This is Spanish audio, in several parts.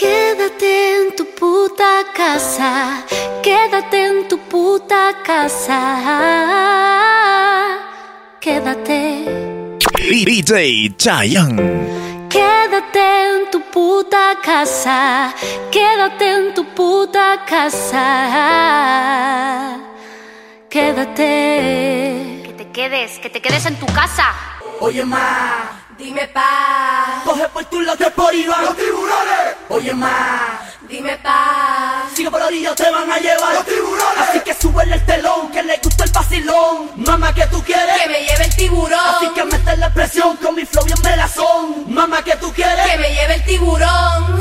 Quédate en tu puta casa, quédate en tu puta casa. Quédate. DJ Chayanne. Quédate en tu puta casa, quédate en tu puta casa. Quédate. Que te quedes, que te quedes en tu casa. Oye, ma, dime pa. Coge por tu que por iban los tiburones. Oye, ma, dime pa. Sigue por la orilla, te van a llevar los tiburones. Así que súbele el telón, que le gusta el vacilón. Mamá, que tú quieres? Que me lleve el tiburón. Así que mete la presión con mi flow bien melazón. Mamá, que tú quieres? Que me lleve el tiburón.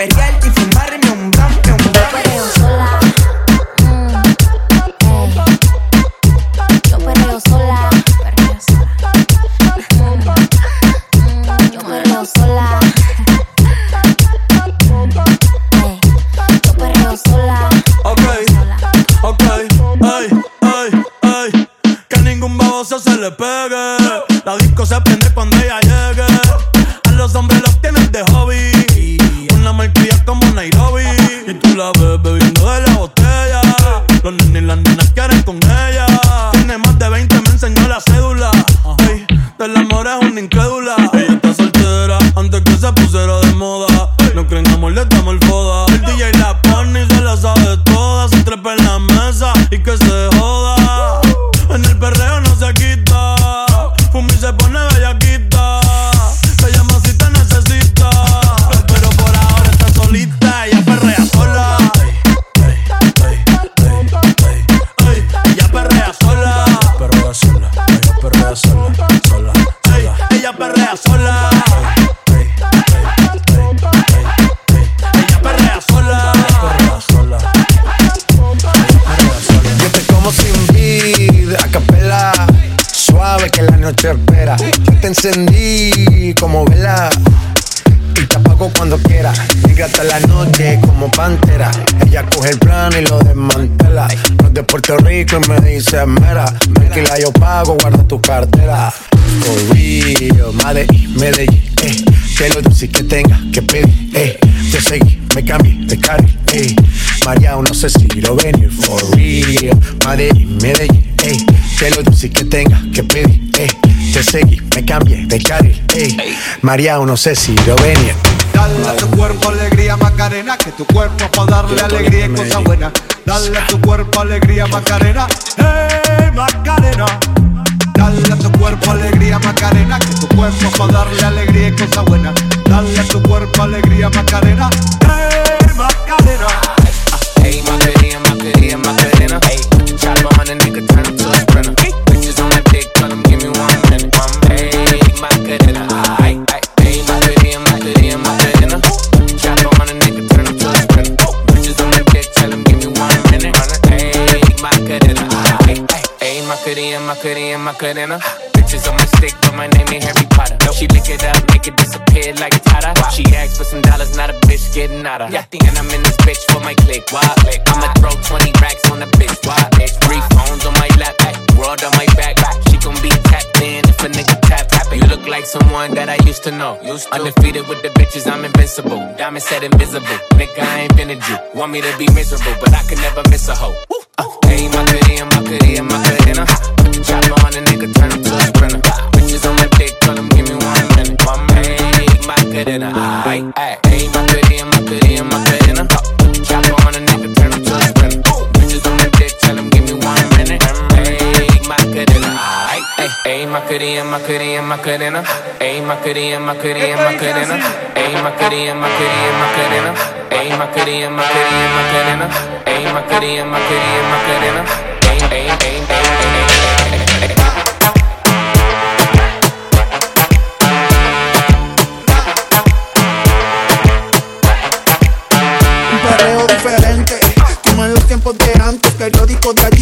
Yo perrearte y fumarme un blon. Un blon. perreo sola. Mm, ey. Yo perreo sola. Perreo sola. Mm, Yo perreo sola. Ey. Yo perreo sola. Ok, ok, ey, ey, ey. Que ningún baboso se le pegue. Encendí como vela. Y te apago cuando quiera. Llega hasta la noche como pantera. Ella coge el plano y lo desmantela. No de Puerto Rico y me dice mera. Tranquila, yo pago, guarda tu cartera. For real, Medellín, Medellín, eh. Que lo dulce que tenga que pedir, eh. Te seguí, me cambié de carril, eh. María, no sé si lo venir, for real. Medellín, Medellín, eh. Que lo dulce que tenga que pedir, eh. Te seguí, me cambié de carril, eh. María, no sé si lo venir. Dale a tu cuerpo alegría Macarena, que tu cuerpo es para darle alegría y cosas buenas. Dale a tu cuerpo alegría Macarena, hey Macarena. Dale a tu cuerpo alegría Macarena, que tu cuerpo para darle alegría y cosa buena. Dale a tu cuerpo alegría Macarena, Macarena. Bitches on my stick, but my name ain't Harry Potter. She lick it up, make it disappear like Tata. She asked for some dollars, not a bitch getting out of. Yeah, and I'm in this bitch for my click. Why? I'ma throw 20 racks on the bitch. Why? Three phones on my lap, world on my back. She gon' be tapped in if a nigga tap. tap. You look like someone that I used to know. Undefeated with the bitches, I'm invincible. Diamond said invisible. Nigga, I ain't been a Jew. Want me to be miserable, but I can never miss a hoe. Uh, hey, Macarena, Macarena, Macarena. Put the chopper on a nigga, turn him to a sprinter. Bitches on my dick, tell him give me one minute. One minute. Hey, Macarena, ay, ay. Hey, Macarena, Macarena, Macarena. Hey, Macarena, Macarena, Macarena. Hey, Macarena, Macarena, Macarena. Hey, Macarena, Macarena, Macarena. Hey, Macarena, Macarena, Macarena. Hey, Macarena, Macarena, Macarena. Un perreo diferente, como en los tiempos de antes, periódicos de ayer,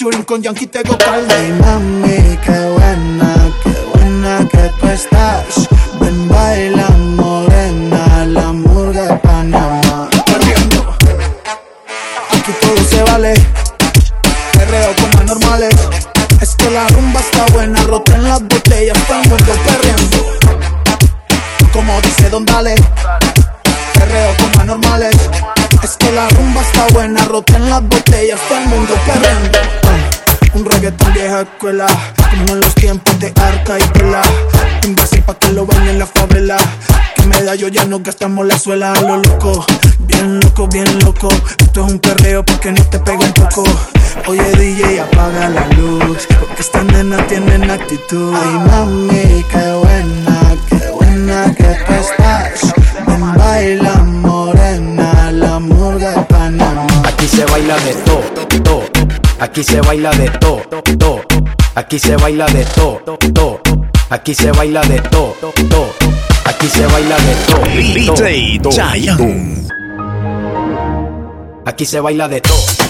featuring con Yankee Tego Calde. Ay, mami, qué buena, qué buena que tú estás. Ven, baila, morena, la murga de Panamá. Perreando. Aquí todo se vale, perreo como normales. Es que la rumba está buena, roten las botellas, el mundo perreando como dice Don Dale. Perreo con anormales. Es que la rumba está buena, roten las botellas, todo el mundo perreando. Vieja escuela, como en los tiempos de Arca y Pela. Un Brasil pa' que lo bañen en la favela. Que medallo ya no gastamos la suela a lo loco. Bien loco, bien loco. Esto es un perreo porque no te pega un poco. Oye DJ, apaga la luz. Porque estas nenas tienen actitud. Ay mami, qué buena, qué buena que tú estás. Ven, baila morena, la murga de Panamá. Aquí se baila de todo, todo. Aquí se baila de todo, todo. Aquí se baila de todo, todo. Aquí se baila de todo, todo. Aquí se baila de todo. DJ. Aquí se baila de todo.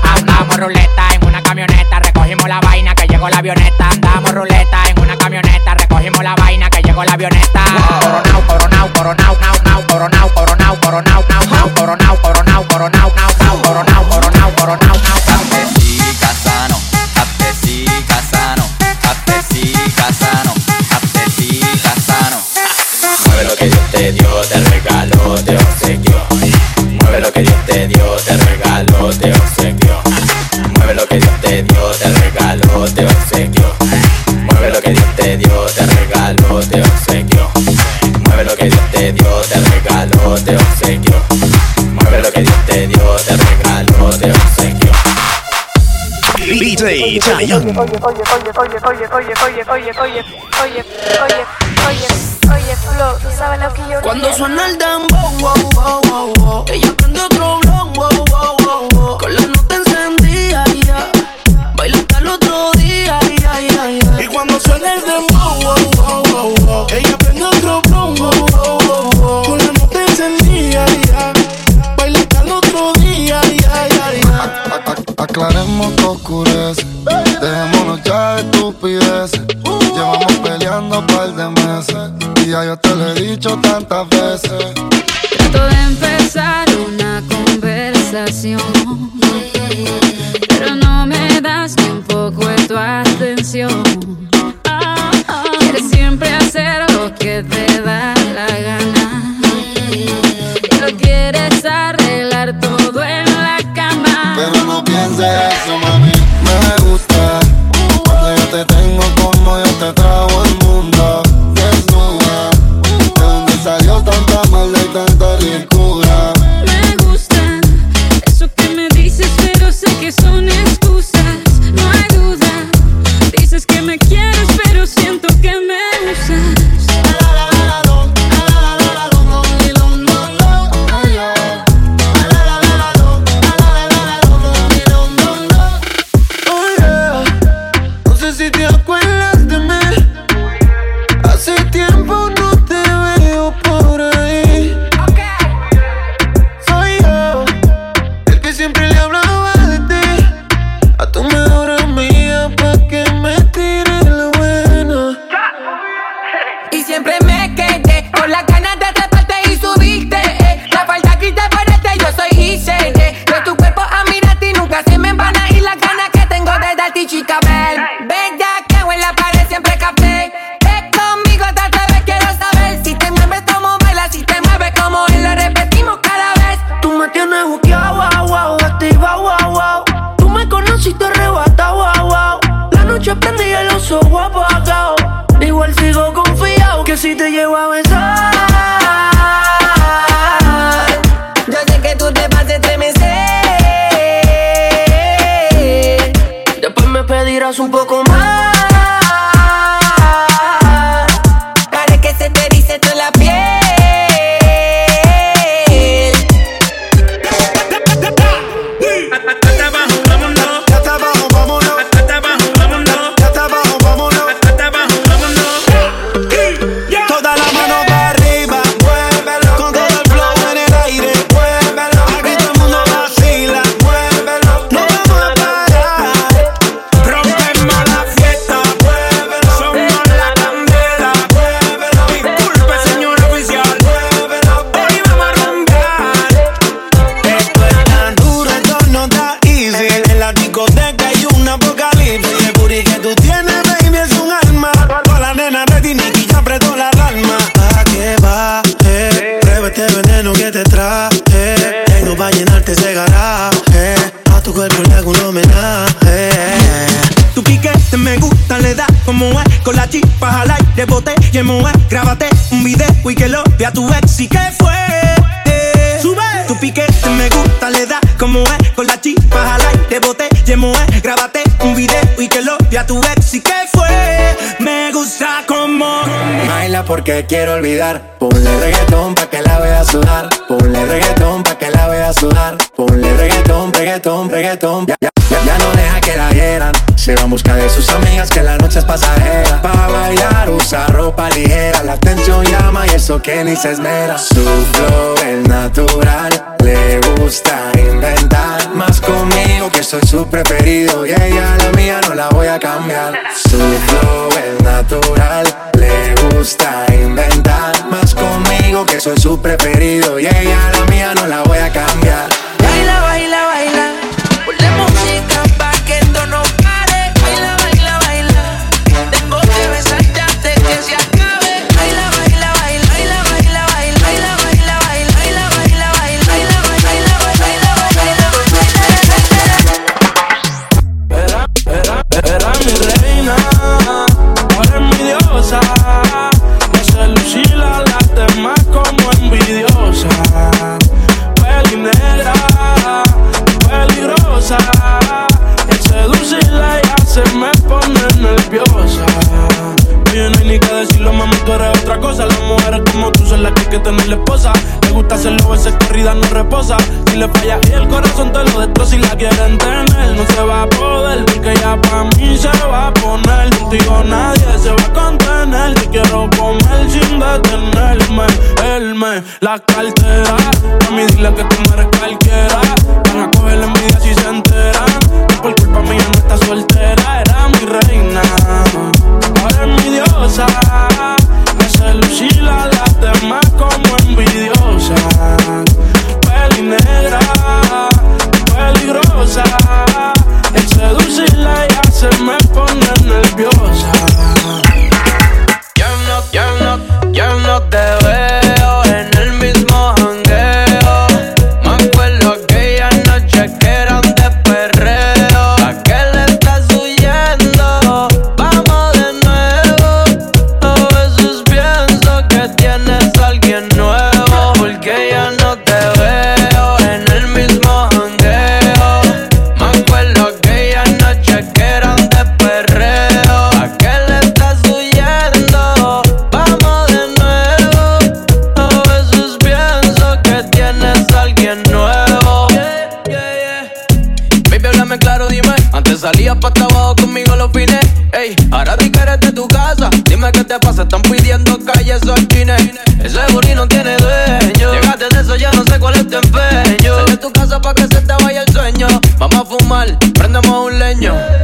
te regalo Oye, oye, oye, oye, oye, oye, oye, oye, oye, oye, oye, oye. Oye, Cuando suena el dembow, wow, wow, wow, wow. Ella prende otro blog, wow, wow, wow, wow. Con la nota encendida, Baila hasta el otro día, Y cuando suena Aclaremos que oscurece. Dejémonos ya de estupideces. Llevamos peleando un par de meses. Y ya yo te lo he dicho tantas veces. Trato de empezar una conversación, pero no me das ni un poco de tu atención. Quieres siempre hacer lo que te da la gana. Y lo quieres arreglar todo. Pero eso, mami. Me gusta. Cuando yo te tengo como yo te trago buqueado, wow, wow, activa, wow, wow. Tú me conociste arrebata, wow, wow. La noche prendí el oso guapo apagado. Igual sigo confiado que si te llevo a besar. Yo sé que tú te vas a estremecer. Después me pedirás un poco más. Aire, bote y el moe Grábate un video y que lo vea tu ex ¿Y qué fue? Sube Tu piquete me gusta, le da como es Con la chispa bote y el moe Grábate un video y que lo vea tu ex ¿Y qué fue? Me gusta como Baila porque quiero olvidar. Ponle reggaetón pa' que la vea sudar. Ponle reggaetón pa' que la vea sudar. Ponle reggaetón, reggaetón, reggaetón. Ya, no deja Se va en busca de sus amigas que la noche es pasajera. Pa' bailar usa ropa ligera. La atención llama y eso que ni se esmera. Su flow es natural. Le gusta inventar. Más conmigo que soy su preferido. Y ella la mía no la voy a cambiar. Su flow es natural. Le gusta inventar. Más conmigo que soy su preferido. Y ella la mía no la voy a cambiar. se me pone nerviosa otra cosa. Las mujeres como tú son las que hay que tener la esposa. Le gusta hacerlo, veces corrida no reposa. Si le falla y el corazón te lo destroza y la quieren tener, no se va a poder porque ya pa' mí se va a poner. Contigo nadie se va a contener. Te quiero comer sin detenerme. Él me la cartera. A mí dile que tú no eres cualquiera. Van a coger la envidia si se enteran. Que por culpa mía no está soltera. Era mi reina. Ahora es mi diosa. Me hace lucir a las demás como envidiosa. Peli negra, peligrosa. El seducirla ya se me pone nerviosa. Ya no, ya no, ya no te prendemos un leño.